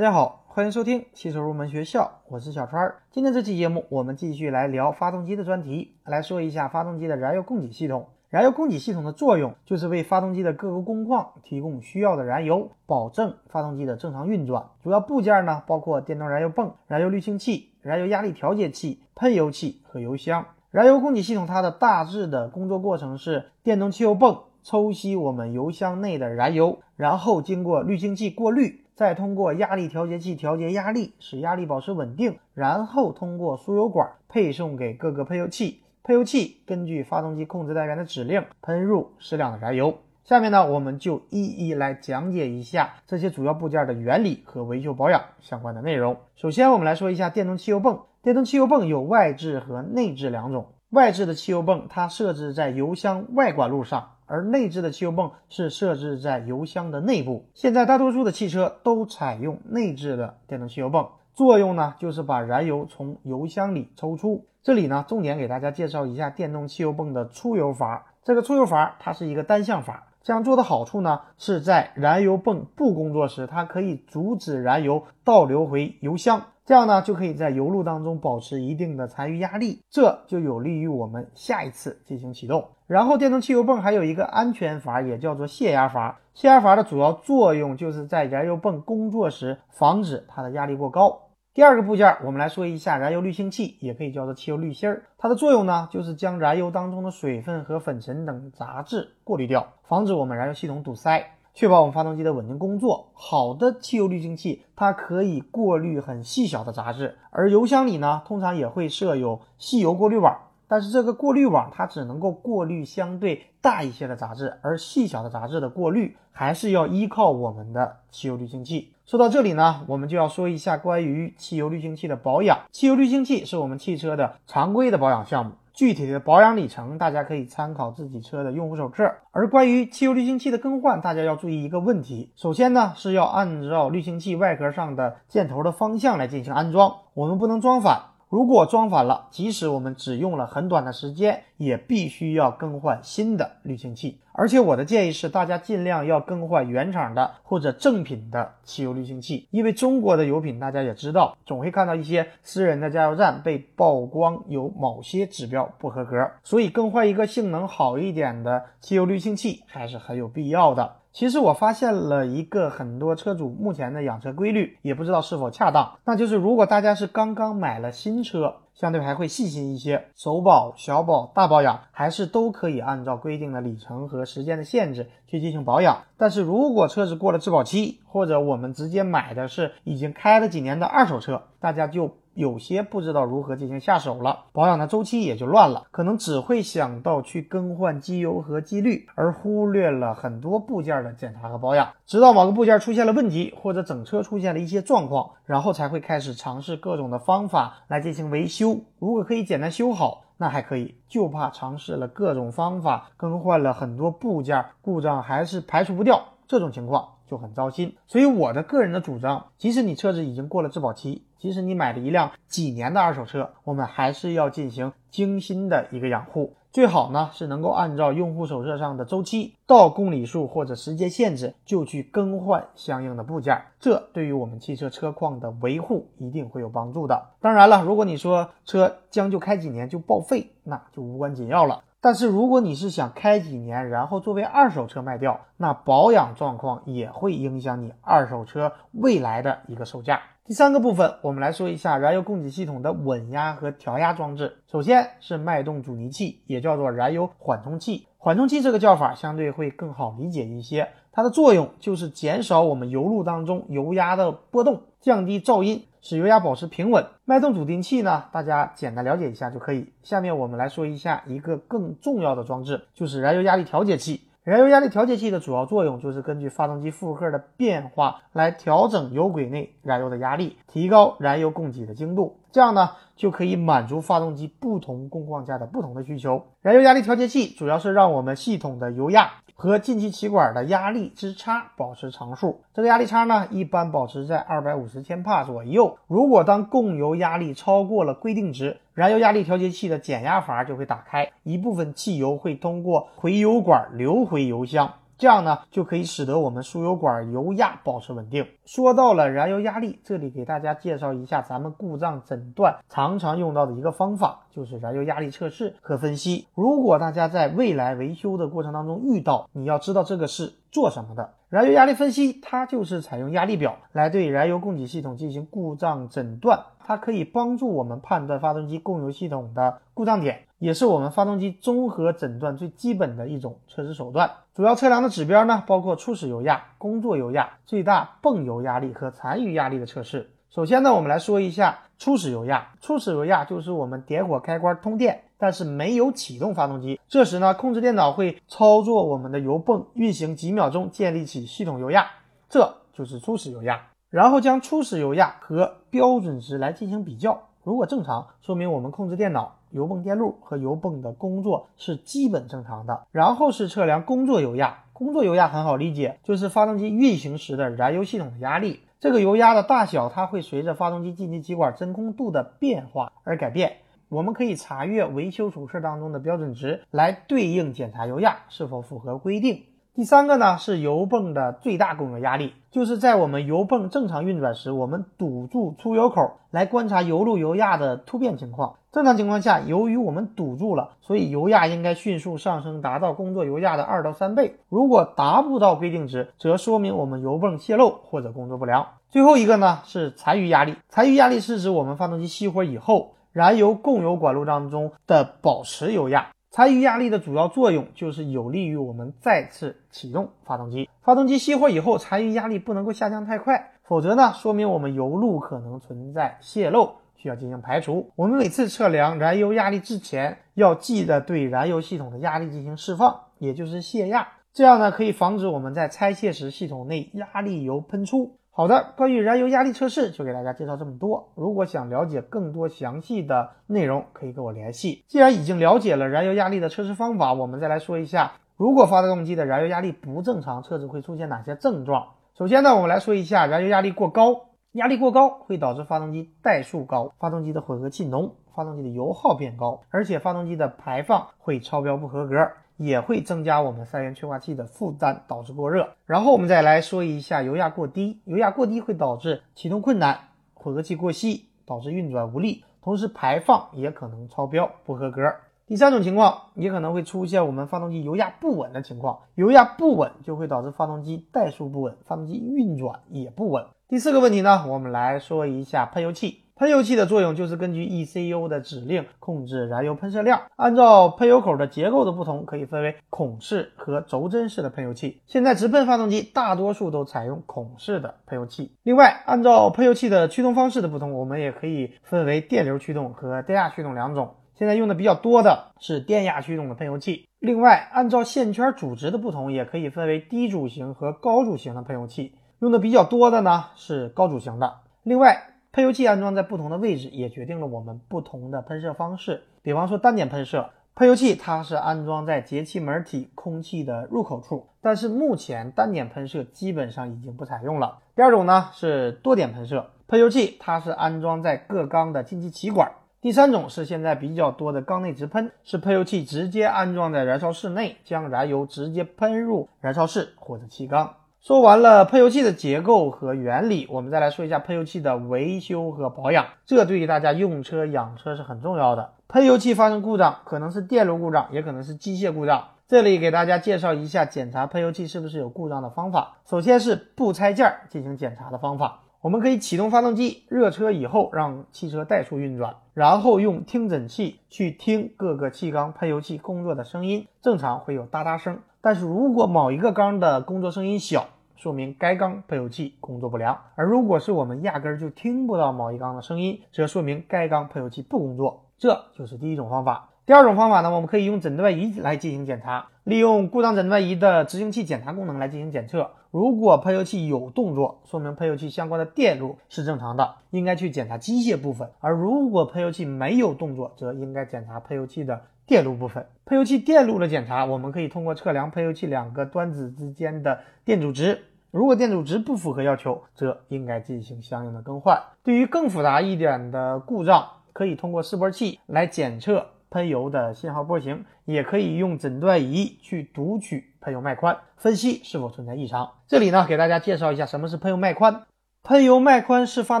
大家好，欢迎收听汽车入门学校，我是小川。今天这期节目，我们继续来聊发动机的专题，来说一下发动机的燃油供给系统。燃油供给系统的作用就是为发动机的各个工况提供需要的燃油，保证发动机的正常运转。主要部件呢，包括电动燃油泵、燃油滤清器、燃油压力调节器、喷油器和油箱。燃油供给系统它的大致的工作过程是：电动汽油泵抽吸我们油箱内的燃油，然后经过滤清器过滤，再通过压力调节器调节压力，使压力保持稳定，然后通过输油管配送给各个喷油器。喷油器根据发动机控制单元的指令喷入适量的燃油。下面呢，我们就一一来讲解一下这些主要部件的原理和维修保养相关的内容。首先，我们来说一下电动汽油泵。电动汽油泵有外置和内置两种。外置的汽油泵它设置在油箱外管路上，而内置的汽油泵是设置在油箱的内部。现在大多数的汽车都采用内置的电动汽油泵。作用呢，就是把燃油从油箱里抽出。这里呢，重点给大家介绍一下电动汽油泵的出油阀。这个出油阀它是一个单向阀，这样做的好处呢，是在燃油泵不工作时，它可以阻止燃油倒流回油箱，这样呢，就可以在油路当中保持一定的残余压力，这就有利于我们下一次进行启动。然后，电动汽油泵还有一个安全阀，也叫做泄压阀。泄压阀的主要作用就是在燃油泵工作时，防止它的压力过高。第二个部件，我们来说一下燃油滤清器，也可以叫做汽油滤芯儿。它的作用呢，就是将燃油当中的水分和粉尘等杂质过滤掉，防止我们燃油系统堵塞，确保我们发动机的稳定工作。好的汽油滤清器，它可以过滤很细小的杂质，而油箱里呢，通常也会设有细油过滤网。但是这个过滤网它只能够过滤相对大一些的杂质，而细小的杂质的过滤还是要依靠我们的汽油滤清器。说到这里呢，我们就要说一下关于汽油滤清器的保养。汽油滤清器是我们汽车的常规的保养项目，具体的保养里程大家可以参考自己车的用户手册。而关于汽油滤清器的更换，大家要注意一个问题，首先呢是要按照滤清器外壳上的箭头的方向来进行安装，我们不能装反。如果装反了，即使我们只用了很短的时间，也必须要更换新的滤清器。而且我的建议是，大家尽量要更换原厂的或者正品的汽油滤清器，因为中国的油品大家也知道，总会看到一些私人的加油站被曝光有某些指标不合格，所以更换一个性能好一点的汽油滤清器还是很有必要的。其实我发现了一个很多车主目前的养车规律，也不知道是否恰当。那就是如果大家是刚刚买了新车，相对还会细心一些，首保、小保、大保养还是都可以按照规定的里程和时间的限制去进行保养。但是如果车子过了质保期，或者我们直接买的是已经开了几年的二手车，大家就。有些不知道如何进行下手了，保养的周期也就乱了，可能只会想到去更换机油和机滤，而忽略了很多部件的检查和保养。直到某个部件出现了问题，或者整车出现了一些状况，然后才会开始尝试各种的方法来进行维修。如果可以简单修好，那还可以；就怕尝试了各种方法，更换了很多部件，故障还是排除不掉，这种情况。就很糟心，所以我的个人的主张，即使你车子已经过了质保期，即使你买了一辆几年的二手车，我们还是要进行精心的一个养护，最好呢是能够按照用户手册上的周期，到公里数或者时间限制就去更换相应的部件，这对于我们汽车车况的维护一定会有帮助的。当然了，如果你说车将就开几年就报废，那就无关紧要了。但是如果你是想开几年，然后作为二手车卖掉，那保养状况也会影响你二手车未来的一个售价。第三个部分，我们来说一下燃油供给系统的稳压和调压装置。首先是脉动阻尼器，也叫做燃油缓冲器。缓冲器这个叫法相对会更好理解一些，它的作用就是减少我们油路当中油压的波动，降低噪音。使油压保持平稳，脉动阻定器呢，大家简单了解一下就可以。下面我们来说一下一个更重要的装置，就是燃油压力调节器。燃油压力调节器的主要作用就是根据发动机负荷的变化来调整油轨内燃油的压力，提高燃油供给的精度，这样呢就可以满足发动机不同工况下的不同的需求。燃油压力调节器主要是让我们系统的油压。和进气气管的压力之差保持常数，这个压力差呢，一般保持在二百五十千帕左右。如果当供油压力超过了规定值，燃油压力调节器的减压阀就会打开，一部分汽油会通过回油管流回油箱。这样呢就可以使得我们输油管油压保持稳定。说到了燃油压力，这里给大家介绍一下咱们故障诊断常常用到的一个方法，就是燃油压力测试和分析。如果大家在未来维修的过程当中遇到，你要知道这个是做什么的。燃油压力分析，它就是采用压力表来对燃油供给系统进行故障诊断，它可以帮助我们判断发动机供油系统的故障点，也是我们发动机综合诊断最基本的一种测试手段。主要测量的指标呢，包括初始油压、工作油压、最大泵油压力和残余压力的测试。首先呢，我们来说一下初始油压。初始油压就是我们点火开关通电。但是没有启动发动机，这时呢，控制电脑会操作我们的油泵运行几秒钟，建立起系统油压，这就是初始油压。然后将初始油压和标准值来进行比较，如果正常，说明我们控制电脑油泵电路和油泵的工作是基本正常的。然后是测量工作油压，工作油压很好理解，就是发动机运行时的燃油系统的压力。这个油压的大小，它会随着发动机进气气管真空度的变化而改变。我们可以查阅维修手册当中的标准值，来对应检查油压是否符合规定。第三个呢是油泵的最大供油压力，就是在我们油泵正常运转时，我们堵住出油口来观察油路油压的突变情况。正常情况下，由于我们堵住了，所以油压应该迅速上升，达到工作油压的二到三倍。如果达不到规定值，则说明我们油泵泄漏或者工作不良。最后一个呢是残余压力，残余压力是指我们发动机熄火以后。燃油供油管路当中的保持油压，残余压力的主要作用就是有利于我们再次启动发动机。发动机熄火以后，残余压力不能够下降太快，否则呢，说明我们油路可能存在泄漏，需要进行排除。我们每次测量燃油压力之前，要记得对燃油系统的压力进行释放，也就是泄压，这样呢可以防止我们在拆卸时系统内压力油喷出。好的，关于燃油压力测试就给大家介绍这么多。如果想了解更多详细的内容，可以跟我联系。既然已经了解了燃油压力的测试方法，我们再来说一下，如果发动机的燃油压力不正常，车子会出现哪些症状？首先呢，我们来说一下燃油压力过高。压力过高会导致发动机怠速高，发动机的混合气浓，发动机的油耗变高，而且发动机的排放会超标不合格。也会增加我们三元催化器的负担，导致过热。然后我们再来说一下油压过低，油压过低会导致启动困难，混合气过稀，导致运转无力，同时排放也可能超标不合格。第三种情况也可能会出现我们发动机油压不稳的情况，油压不稳就会导致发动机怠速不稳，发动机运转也不稳。第四个问题呢，我们来说一下喷油器。喷油器的作用就是根据 ECU 的指令控制燃油喷射量。按照喷油口的结构的不同，可以分为孔式和轴针式的喷油器。现在直喷发动机大多数都采用孔式的喷油器。另外，按照喷油器的驱动方式的不同，我们也可以分为电流驱动和电压驱动两种。现在用的比较多的是电压驱动的喷油器。另外，按照线圈阻值的不同，也可以分为低阻型和高阻型的喷油器。用的比较多的呢是高阻型的。另外，喷油器安装在不同的位置，也决定了我们不同的喷射方式。比方说单点喷射，喷油器它是安装在节气门体空气的入口处，但是目前单点喷射基本上已经不采用了。第二种呢是多点喷射，喷油器它是安装在各缸的进气气管。第三种是现在比较多的缸内直喷，是喷油器直接安装在燃烧室内，将燃油直接喷入燃烧室或者气缸。说完了喷油器的结构和原理，我们再来说一下喷油器的维修和保养。这对于大家用车养车是很重要的。喷油器发生故障，可能是电路故障，也可能是机械故障。这里给大家介绍一下检查喷油器是不是有故障的方法。首先是不拆件进行检查的方法。我们可以启动发动机，热车以后让汽车怠速运转，然后用听诊器去听各个气缸喷油器工作的声音，正常会有哒哒声。但是如果某一个缸的工作声音小，说明该缸喷油器工作不良；而如果是我们压根儿就听不到某一缸的声音，则说明该缸喷油器不工作。这就是第一种方法。第二种方法呢，我们可以用诊断仪来进行检查，利用故障诊断仪的执行器检查功能来进行检测。如果喷油器有动作，说明喷油器相关的电路是正常的，应该去检查机械部分；而如果喷油器没有动作，则应该检查喷油器的电路部分。喷油器电路的检查，我们可以通过测量喷油器两个端子之间的电阻值。如果电阻值不符合要求，则应该进行相应的更换。对于更复杂一点的故障，可以通过示波器来检测喷油的信号波形，也可以用诊断仪去读取喷油脉宽，分析是否存在异常。这里呢，给大家介绍一下什么是喷油脉宽。喷油脉宽是发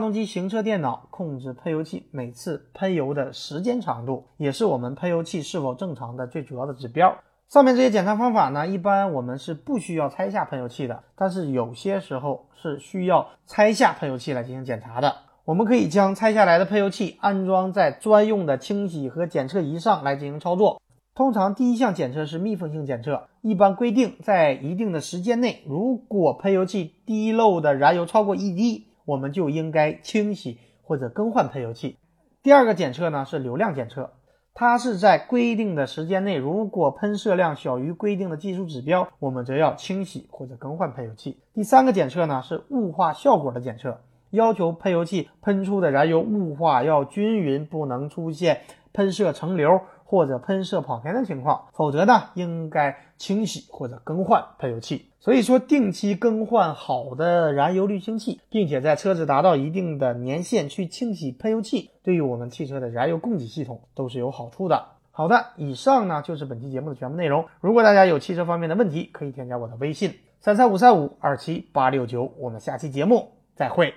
动机行车电脑控制喷油器每次喷油的时间长度，也是我们喷油器是否正常的最主要的指标。上面这些检查方法呢，一般我们是不需要拆下喷油器的，但是有些时候是需要拆下喷油器来进行检查的。我们可以将拆下来的喷油器安装在专用的清洗和检测仪上来进行操作。通常第一项检测是密封性检测，一般规定在一定的时间内，如果喷油器滴漏的燃油超过一滴，我们就应该清洗或者更换喷油器。第二个检测呢是流量检测，它是在规定的时间内，如果喷射量小于规定的技术指标，我们则要清洗或者更换喷油器。第三个检测呢是雾化效果的检测，要求喷油器喷出的燃油雾化要均匀，不能出现喷射成流。或者喷射跑偏的情况，否则呢，应该清洗或者更换喷油器。所以说，定期更换好的燃油滤清器，并且在车子达到一定的年限去清洗喷油器，对于我们汽车的燃油供给系统都是有好处的。好的，以上呢就是本期节目的全部内容。如果大家有汽车方面的问题，可以添加我的微信三三五三五二七八六九。我们下期节目再会。